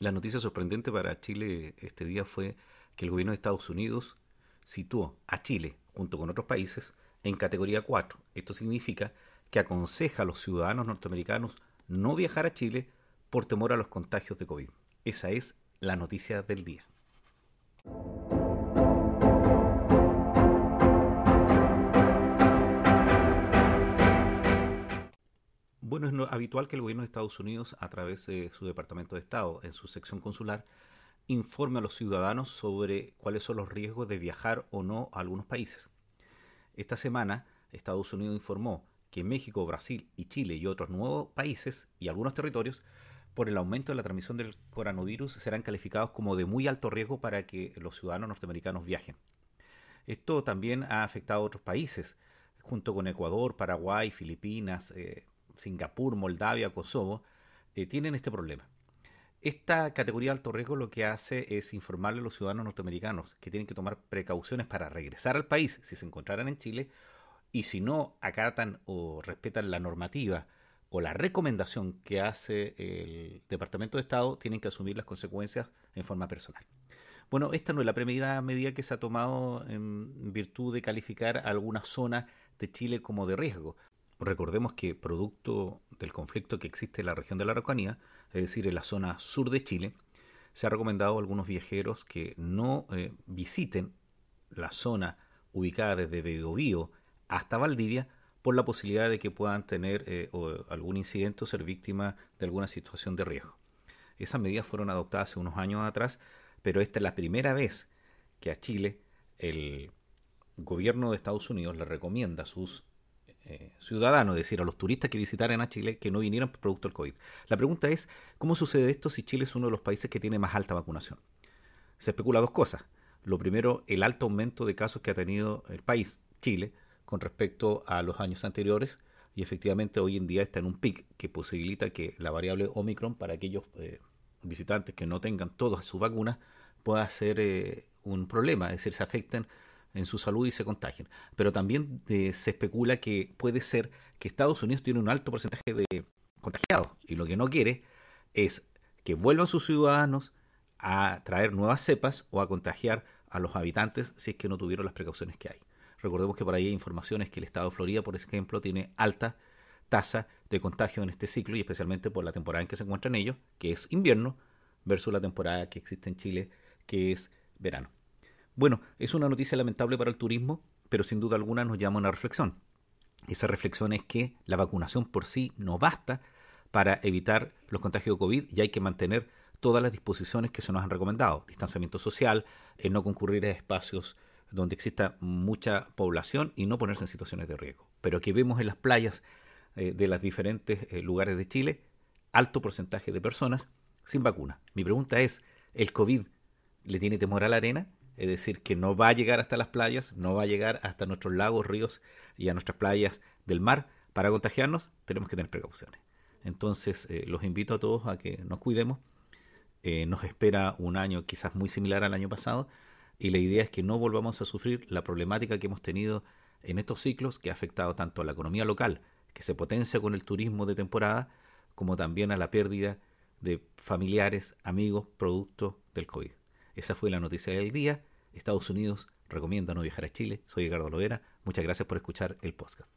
La noticia sorprendente para Chile este día fue que el gobierno de Estados Unidos situó a Chile, junto con otros países, en categoría 4. Esto significa que aconseja a los ciudadanos norteamericanos no viajar a Chile por temor a los contagios de COVID. Esa es la noticia del día. Bueno, es habitual que el gobierno de Estados Unidos, a través de su Departamento de Estado, en su sección consular, informe a los ciudadanos sobre cuáles son los riesgos de viajar o no a algunos países. Esta semana, Estados Unidos informó que México, Brasil y Chile y otros nuevos países y algunos territorios, por el aumento de la transmisión del coronavirus, serán calificados como de muy alto riesgo para que los ciudadanos norteamericanos viajen. Esto también ha afectado a otros países, junto con Ecuador, Paraguay, Filipinas, eh, Singapur, Moldavia, Kosovo, eh, tienen este problema. Esta categoría de alto riesgo lo que hace es informarle a los ciudadanos norteamericanos que tienen que tomar precauciones para regresar al país si se encontraran en Chile y si no acatan o respetan la normativa o la recomendación que hace el Departamento de Estado, tienen que asumir las consecuencias en forma personal. Bueno, esta no es la primera medida que se ha tomado en virtud de calificar alguna zona de Chile como de riesgo. Recordemos que producto del conflicto que existe en la región de la Araucanía, es decir, en la zona sur de Chile, se ha recomendado a algunos viajeros que no eh, visiten la zona ubicada desde Begovío hasta Valdivia por la posibilidad de que puedan tener eh, algún incidente o ser víctima de alguna situación de riesgo. Esas medidas fueron adoptadas hace unos años atrás, pero esta es la primera vez que a Chile el gobierno de Estados Unidos le recomienda sus eh, ciudadanos, es decir, a los turistas que visitaran a Chile, que no vinieran producto del COVID. La pregunta es, ¿cómo sucede esto si Chile es uno de los países que tiene más alta vacunación? Se especula dos cosas. Lo primero, el alto aumento de casos que ha tenido el país, Chile, con respecto a los años anteriores, y efectivamente hoy en día está en un pic que posibilita que la variable Omicron para aquellos eh, visitantes que no tengan todas sus vacunas pueda ser eh, un problema, es decir, se afecten en su salud y se contagien. Pero también eh, se especula que puede ser que Estados Unidos tiene un alto porcentaje de contagiados y lo que no quiere es que vuelvan sus ciudadanos a traer nuevas cepas o a contagiar a los habitantes si es que no tuvieron las precauciones que hay. Recordemos que por ahí hay informaciones que el estado de Florida, por ejemplo, tiene alta tasa de contagio en este ciclo y especialmente por la temporada en que se encuentran ellos, que es invierno, versus la temporada que existe en Chile, que es verano. Bueno, es una noticia lamentable para el turismo, pero sin duda alguna nos llama a una reflexión. Esa reflexión es que la vacunación por sí no basta para evitar los contagios de COVID y hay que mantener todas las disposiciones que se nos han recomendado. Distanciamiento social, el no concurrir a espacios donde exista mucha población y no ponerse en situaciones de riesgo. Pero que vemos en las playas eh, de los diferentes eh, lugares de Chile, alto porcentaje de personas sin vacuna. Mi pregunta es, ¿el COVID le tiene temor a la arena? Es decir, que no va a llegar hasta las playas, no va a llegar hasta nuestros lagos, ríos y a nuestras playas del mar. Para contagiarnos tenemos que tener precauciones. Entonces, eh, los invito a todos a que nos cuidemos. Eh, nos espera un año quizás muy similar al año pasado y la idea es que no volvamos a sufrir la problemática que hemos tenido en estos ciclos que ha afectado tanto a la economía local, que se potencia con el turismo de temporada, como también a la pérdida de familiares, amigos, producto del COVID. Esa fue la noticia del día. Estados Unidos recomienda no viajar a Chile. Soy Edgardo Lovera. Muchas gracias por escuchar el podcast.